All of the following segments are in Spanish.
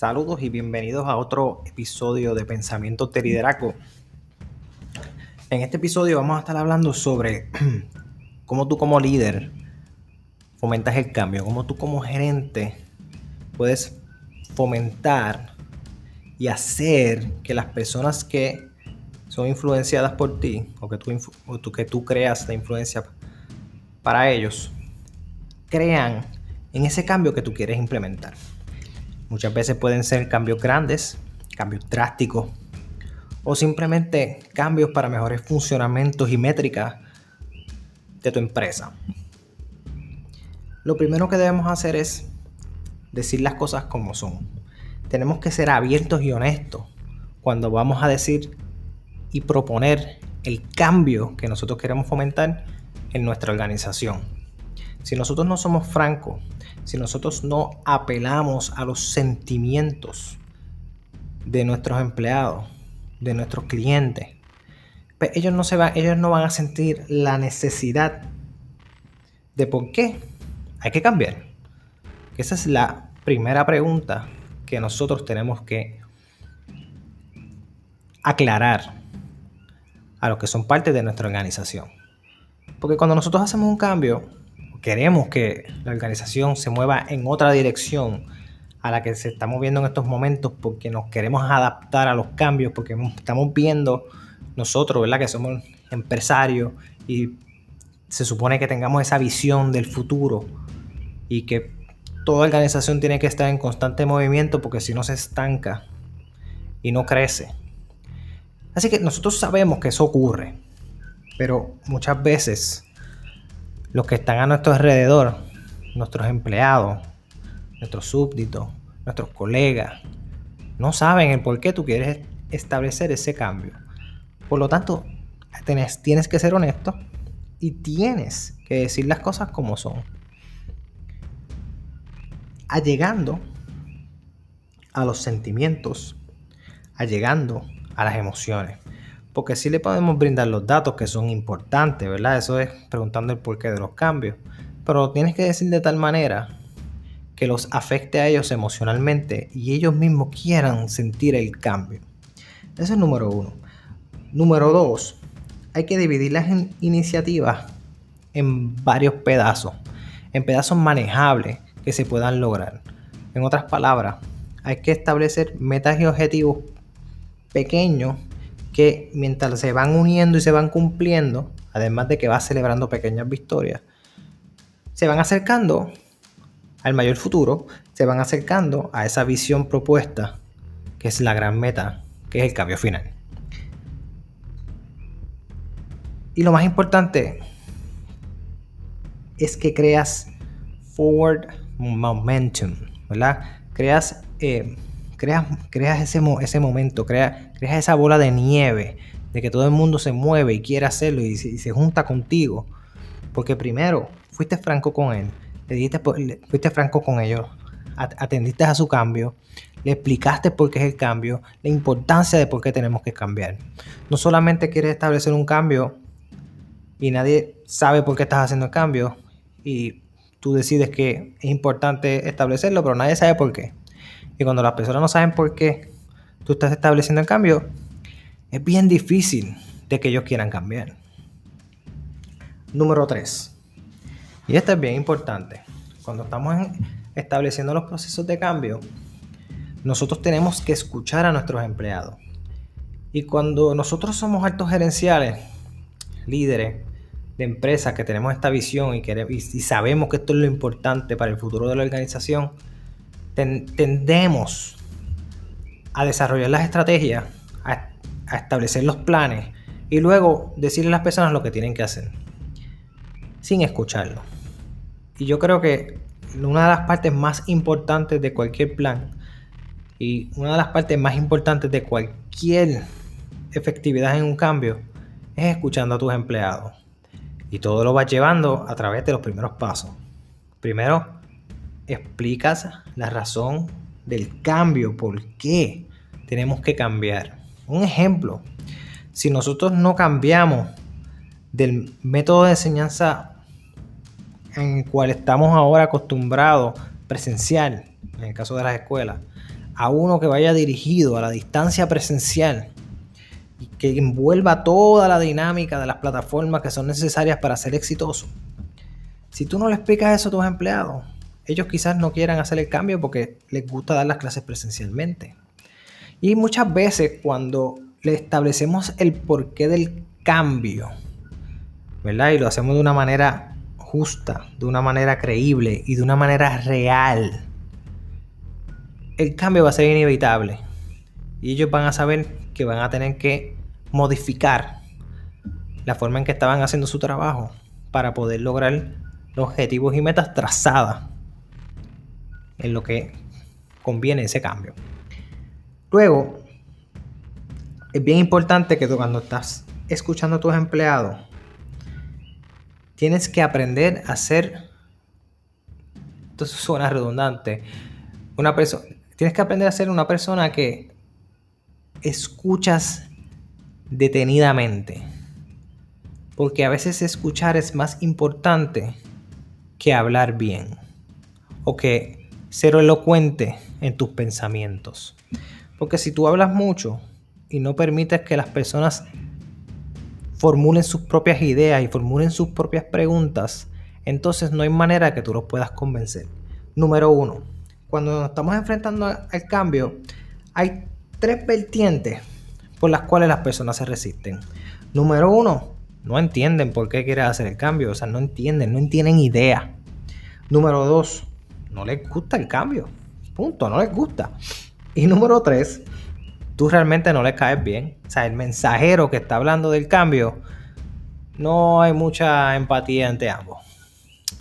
Saludos y bienvenidos a otro episodio de Pensamiento de Liderazgo. En este episodio vamos a estar hablando sobre cómo tú como líder fomentas el cambio, cómo tú como gerente puedes fomentar y hacer que las personas que son influenciadas por ti o que tú, que tú creas la influencia para ellos, crean en ese cambio que tú quieres implementar. Muchas veces pueden ser cambios grandes, cambios drásticos o simplemente cambios para mejores funcionamientos y métricas de tu empresa. Lo primero que debemos hacer es decir las cosas como son. Tenemos que ser abiertos y honestos cuando vamos a decir y proponer el cambio que nosotros queremos fomentar en nuestra organización. Si nosotros no somos francos si nosotros no apelamos a los sentimientos de nuestros empleados, de nuestros clientes, pues ellos no, se van, ellos no van a sentir la necesidad de por qué hay que cambiar. Esa es la primera pregunta que nosotros tenemos que aclarar a los que son parte de nuestra organización. Porque cuando nosotros hacemos un cambio, queremos que la organización se mueva en otra dirección a la que se está moviendo en estos momentos porque nos queremos adaptar a los cambios, porque estamos viendo nosotros, ¿verdad? Que somos empresarios y se supone que tengamos esa visión del futuro y que toda organización tiene que estar en constante movimiento porque si no se estanca y no crece. Así que nosotros sabemos que eso ocurre, pero muchas veces los que están a nuestro alrededor, nuestros empleados, nuestros súbditos, nuestros colegas, no saben el por qué tú quieres establecer ese cambio. Por lo tanto, tienes, tienes que ser honesto y tienes que decir las cosas como son. Allegando a los sentimientos, allegando a las emociones porque sí le podemos brindar los datos que son importantes, ¿verdad? Eso es preguntando el porqué de los cambios. Pero tienes que decir de tal manera que los afecte a ellos emocionalmente y ellos mismos quieran sentir el cambio. Eso es número uno. Número dos, hay que dividir las iniciativas en varios pedazos, en pedazos manejables que se puedan lograr. En otras palabras, hay que establecer metas y objetivos pequeños que mientras se van uniendo y se van cumpliendo, además de que vas celebrando pequeñas victorias, se van acercando al mayor futuro, se van acercando a esa visión propuesta, que es la gran meta, que es el cambio final. Y lo más importante es que creas forward momentum, ¿verdad? Creas eh, creas, creas ese, ese momento, creas, creas esa bola de nieve de que todo el mundo se mueve y quiere hacerlo y se, junta contigo. Porque primero fuiste franco con él, le dijiste, fuiste franco con ellos, atendiste a su cambio, le explicaste por qué es el cambio, la importancia de por qué tenemos que cambiar. No solamente quieres establecer un cambio y nadie sabe por qué estás haciendo el cambio y tú decides que es importante establecerlo, pero nadie sabe por qué. Y cuando las personas no saben por qué tú estás estableciendo el cambio, es bien difícil de que ellos quieran cambiar. Número 3. Y esto es bien importante. Cuando estamos estableciendo los procesos de cambio, nosotros tenemos que escuchar a nuestros empleados. Y cuando nosotros somos altos gerenciales, líderes de empresas que tenemos esta visión y, y sabemos que esto es lo importante para el futuro de la organización, tendemos a desarrollar las estrategias, a, establecer los planes y luego decirle a las personas lo que tienen que hacer, sin escucharlo. Y yo creo que una de las partes más importantes de cualquier plan y una de las partes más importantes de cualquier efectividad en un cambio es escuchando a tus empleados. Y todo lo vas llevando a través de los primeros pasos. Primero, explicas la razón del cambio, por qué tenemos que cambiar. Un ejemplo, si nosotros no cambiamos del método de enseñanza en el cual estamos ahora acostumbrados, presencial, en el caso de las escuelas, a uno que vaya dirigido a la distancia presencial y que envuelva toda la dinámica de las plataformas que son necesarias para ser exitoso. Si tú no le explicas eso a tus empleados, ellos quizás no quieran hacer el cambio porque les gusta dar las clases presencialmente. Y muchas veces cuando le establecemos el porqué del cambio, ¿verdad? Y lo hacemos de una manera justa, de una manera creíble y de una manera real, el cambio va a ser inevitable. Y ellos van a saber que van a tener que modificar la forma en que estaban haciendo su trabajo para poder lograr los objetivos y metas trazadas en lo que conviene ese cambio. Luego, es bien importante que tú cuando estás escuchando a tus empleados, tienes que aprender a ser, esto suena redundante, una persona, tienes que aprender a ser una persona que escuchas detenidamente. Porque a veces escuchar es más importante que hablar bien. O que ser elocuente en tus pensamientos. Porque si tú hablas mucho y no permites que las personas formulen sus propias ideas y formulen sus propias preguntas, entonces no hay manera que tú los puedas convencer. Número uno, cuando nos estamos enfrentando al cambio, hay tres vertientes por las cuales las personas se resisten. Número uno, no entienden por qué quieres hacer el cambio, o sea, no entienden, no tienen idea. Número dos, no les gusta el cambio. Punto, no les gusta. Y número tres, tú realmente no les caes bien. O sea, el mensajero que está hablando del cambio, no hay mucha empatía entre ambos.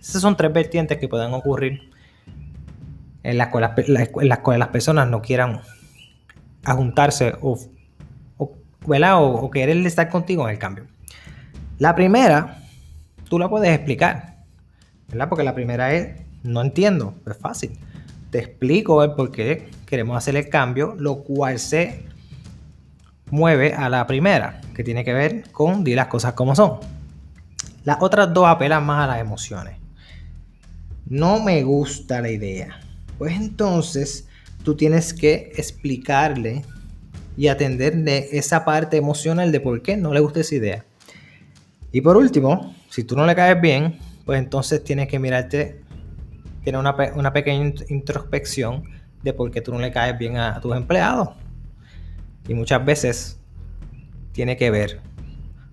Esas son tres vertientes que pueden ocurrir en las cuales, las personas no quieran ajuntarse o, o, o, querer estar contigo en el cambio. La primera, tú la puedes explicar, ¿verdad? Porque la primera es, no entiendo, es fácil. Te explico el por qué queremos hacer el cambio, lo cual se mueve a la primera, que tiene que ver con di las cosas como son. Las otras dos apelan más a las emociones. No me gusta la idea pues entonces tú tienes que explicarle y atenderle esa parte emocional de por qué no le gusta esa idea. Y por último, si tú no le caes bien, pues entonces tienes que mirarte, tener una, una pequeña introspección de por qué tú no le caes bien a, tus empleados. Y muchas veces tiene que ver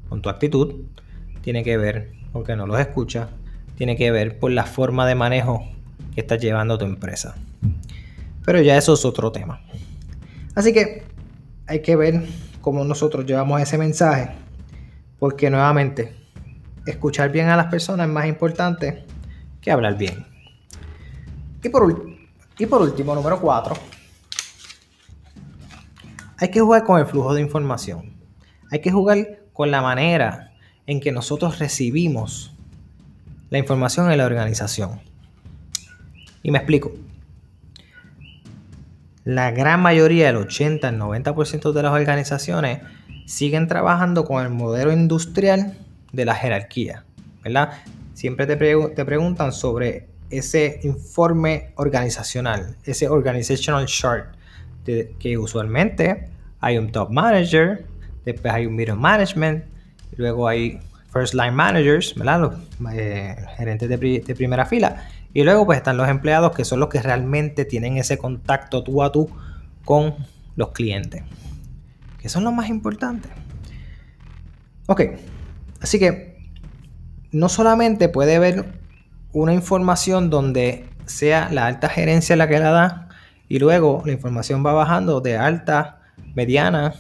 con tu actitud, tiene que ver con que no los escuchas, tiene que ver por la forma de manejo que estás llevando tu empresa. Pero ya eso es otro tema. Así que hay que ver cómo nosotros llevamos ese mensaje. Porque nuevamente, escuchar bien a las personas es más importante que hablar bien. Y por, último, número 4, hay que jugar con el flujo de información. Hay que jugar con la manera en que nosotros recibimos la información en la organización. Y me explico. La gran mayoría, el 80, el 90% de las organizaciones siguen trabajando con el modelo industrial de la jerarquía, ¿verdad? Siempre te, te preguntan sobre ese informe organizacional, ese organizational chart, que usualmente hay un top manager, después hay un middle management, luego hay first line managers, ¿verdad? Los eh, gerentes de, de primera fila y luego pues están los empleados que son los que realmente tienen ese contacto tú a tú con los clientes. Que son los más importantes. Ok, así que no solamente puede haber una información donde sea la alta gerencia la que la da y luego la información va bajando de alta, mediana,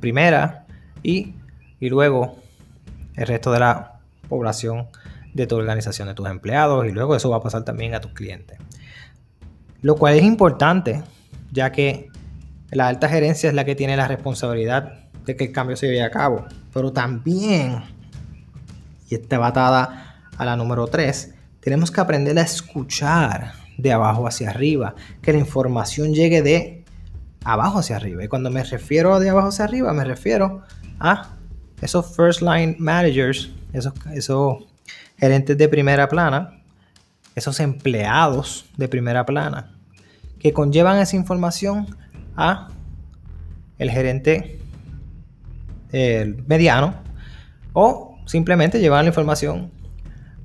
primera y, y luego el resto de la población de tu organización, de tus empleados y luego eso va a pasar también a tus clientes. Lo cual es importante, ya que la alta gerencia es la que tiene la responsabilidad de que el cambio se lleve a cabo. Pero también, y esta batada a la número 3, tenemos que aprender a escuchar de abajo hacia arriba, que la información llegue de abajo hacia arriba. Y cuando me refiero a de abajo hacia arriba, me refiero a esos first line managers, esos, gerentes de primera plana, esos empleados de primera plana, que conllevan esa información a el gerente mediano o simplemente llevar la información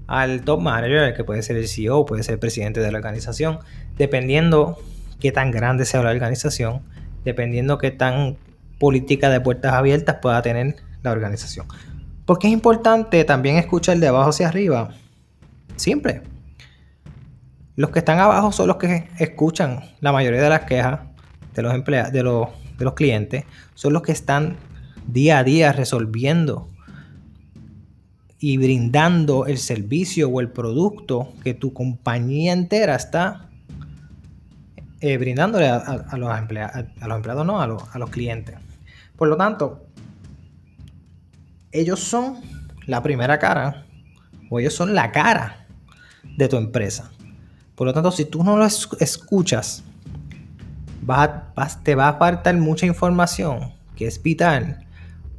al top manager, que puede ser el CEO, puede ser el presidente de la organización, dependiendo qué tan grande sea la organización, dependiendo qué tan política de puertas abiertas pueda tener la organización. Porque es importante también escuchar de abajo hacia arriba. Siempre. Los que están abajo son los que escuchan la mayoría de las quejas de los de los, de los clientes, son los que están día a día resolviendo y brindando el servicio o el producto que tu compañía entera está eh, brindándole a, los empleados, a los empleados, no, los, a los clientes. Por lo tanto, ellos son la primera cara o ellos son la cara de tu empresa. Por lo tanto, si tú no lo escuchas, te va a faltar mucha información que es vital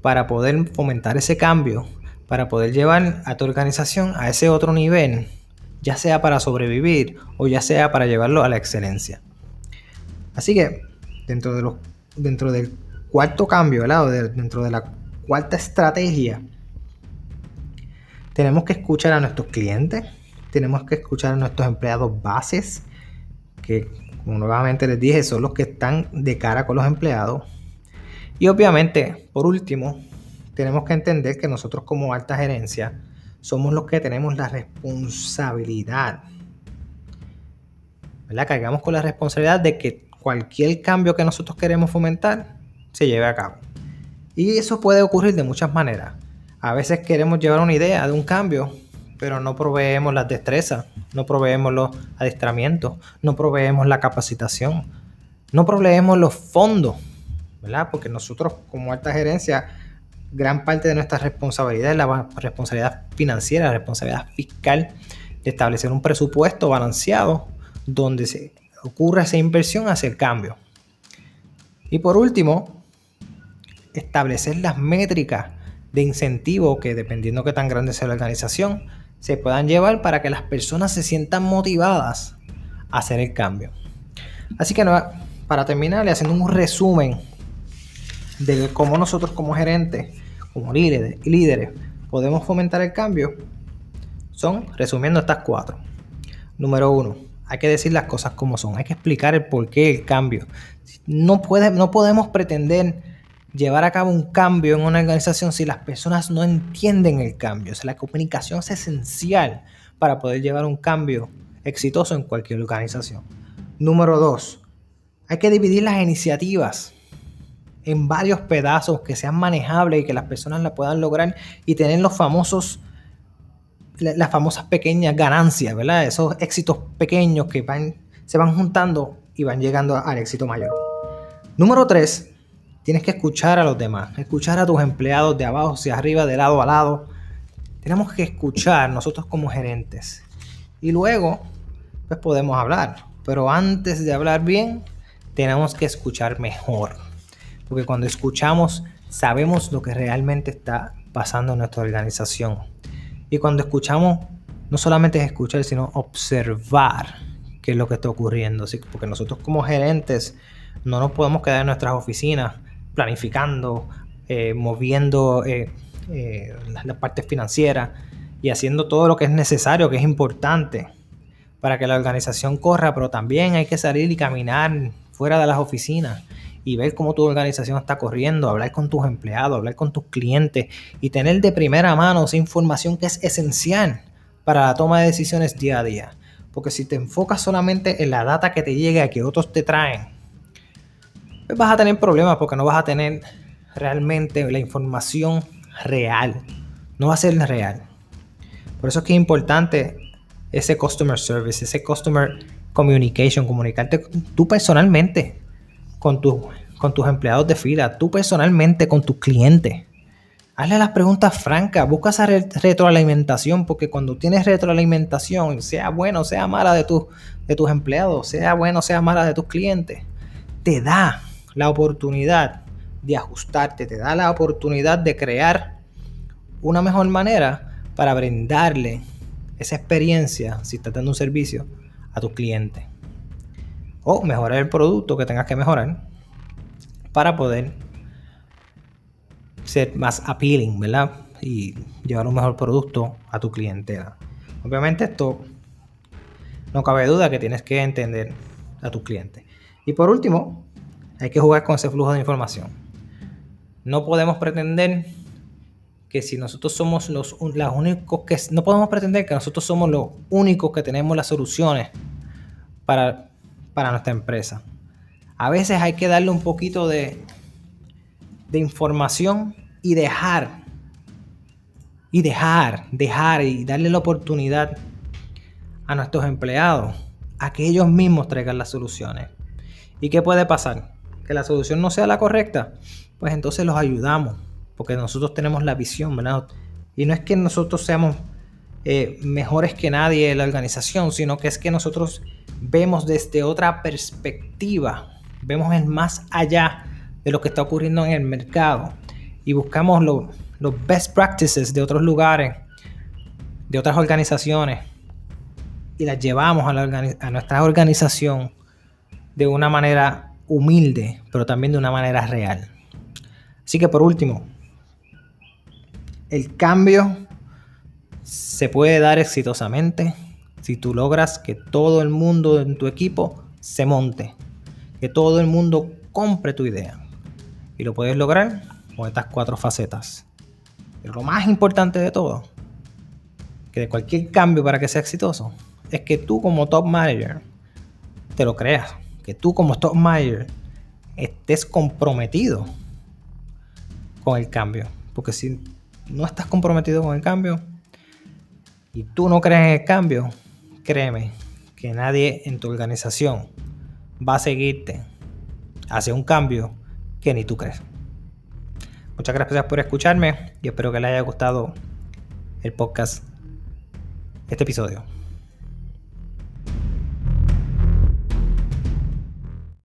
para poder fomentar ese cambio, para poder llevar a tu organización a ese otro nivel, ya sea para sobrevivir o ya sea para llevarlo a la excelencia. Así que dentro, de los, dentro del cuarto cambio, dentro de la cuarta estrategia, tenemos que escuchar a nuestros clientes, tenemos que escuchar a nuestros empleados bases, que como nuevamente les dije, son los que están de cara con los empleados. Y obviamente, por último, tenemos que entender que nosotros como alta gerencia somos los que tenemos la responsabilidad. ¿Verdad? Cargamos con la responsabilidad de que cualquier cambio que nosotros queremos fomentar se lleve a cabo. Y eso puede ocurrir de muchas maneras. A veces queremos llevar una idea de un cambio, pero no proveemos las destrezas, no proveemos los adiestramientos, no proveemos la capacitación, no proveemos los fondos, ¿verdad? Porque nosotros como alta gerencia, gran parte de nuestra responsabilidad es la responsabilidad financiera, la responsabilidad fiscal de establecer un presupuesto balanceado donde se ocurra esa inversión hacia el cambio. Y por último, establecer las métricas de incentivo que dependiendo de qué tan grande sea la organización, se puedan llevar para que las personas se sientan motivadas a hacer el cambio. Así que para terminar, haciendo un resumen de cómo nosotros como gerentes, como líderes, líderes podemos fomentar el cambio, son, resumiendo estas cuatro. Número uno, hay que decir las cosas como son, hay que explicar el porqué del cambio. No, puede, no podemos pretender llevar a cabo un cambio en una organización si las personas no entienden el cambio. O sea, la comunicación es esencial para poder llevar un cambio exitoso en cualquier organización. Número dos, hay que dividir las iniciativas en varios pedazos que sean manejables y que las personas la puedan lograr y tener los famosos las famosas pequeñas ganancias, ¿verdad? Esos éxitos pequeños que van, se van juntando y van llegando al éxito mayor. Número 3, tienes que escuchar a los demás, escuchar a tus empleados de abajo hacia arriba, de lado a lado. Tenemos que escuchar nosotros como gerentes. Y luego, pues podemos hablar. Pero antes de hablar bien, tenemos que escuchar mejor. Porque cuando escuchamos, sabemos lo que realmente está pasando en nuestra organización y cuando escuchamos, no solamente es escuchar, sino observar qué es lo que está ocurriendo. Porque nosotros como gerentes no nos podemos quedar en nuestras oficinas planificando, eh, moviendo eh, eh, las partes financieras y haciendo todo lo que es necesario, que es importante para que la organización corra, pero también hay que salir y caminar fuera de las oficinas y ver cómo tu organización está corriendo, hablar con tus empleados, hablar con tus clientes y tener de primera mano esa información que es esencial para la toma de decisiones día a día. Porque si te enfocas solamente en la data que te llega, que otros te traen, pues vas a tener problemas porque no vas a tener realmente la información real. No va a ser real. Por eso es que es importante ese customer service, ese customer communication, comunicarte tú personalmente con, con tus empleados de fila, tú personalmente con tus clientes. Hazle las preguntas francas, busca esa retroalimentación, porque cuando tienes retroalimentación, sea bueno, sea mala de, de tus empleados, sea bueno, sea mala de tus clientes, te da la oportunidad de ajustarte, te da la oportunidad de crear una mejor manera para brindarle esa experiencia, si estás dando un servicio, a tus clientes. O mejorar el producto que tengas que mejorar para poder ser más appealing, ¿verdad? Y llevar un mejor producto a tu clientela. Obviamente esto no cabe duda que tienes que entender a tu cliente. Y por último, hay que jugar con ese flujo de información. No podemos pretender que si nosotros somos los, únicos que... No podemos pretender que nosotros somos los únicos que tenemos las soluciones para, para nuestra empresa. A veces hay que darle un poquito de, información y dejar, y dejar, dejar y darle la oportunidad a nuestros empleados a que ellos mismos traigan las soluciones. ¿Y qué puede pasar? Que la solución no sea la correcta. Pues entonces los ayudamos, porque nosotros tenemos la visión, ¿verdad? Y no es que nosotros seamos eh, mejores que nadie la organización, sino que es que nosotros vemos desde otra perspectiva, vemos el más allá de lo que está ocurriendo en el mercado y buscamos los best practices de otros lugares, de otras organizaciones y las llevamos a, nuestra organización de una manera humilde, pero también de una manera real. Así que por último, el cambio se puede dar exitosamente si tú logras que todo el mundo en tu equipo se monte, que todo el mundo compre tu idea. Y lo puedes lograr con estas cuatro facetas. Pero lo más importante de todo, que de cualquier cambio para que sea exitoso, es que tú como top manager te lo creas. Que tú como top manager estés comprometido con el cambio. Porque si no estás comprometido con el cambio y tú no crees en el cambio, créeme que nadie en tu organización va a seguirte hacia un cambio que ni tú crees. Muchas gracias por escucharme y espero que les haya gustado el podcast, este episodio.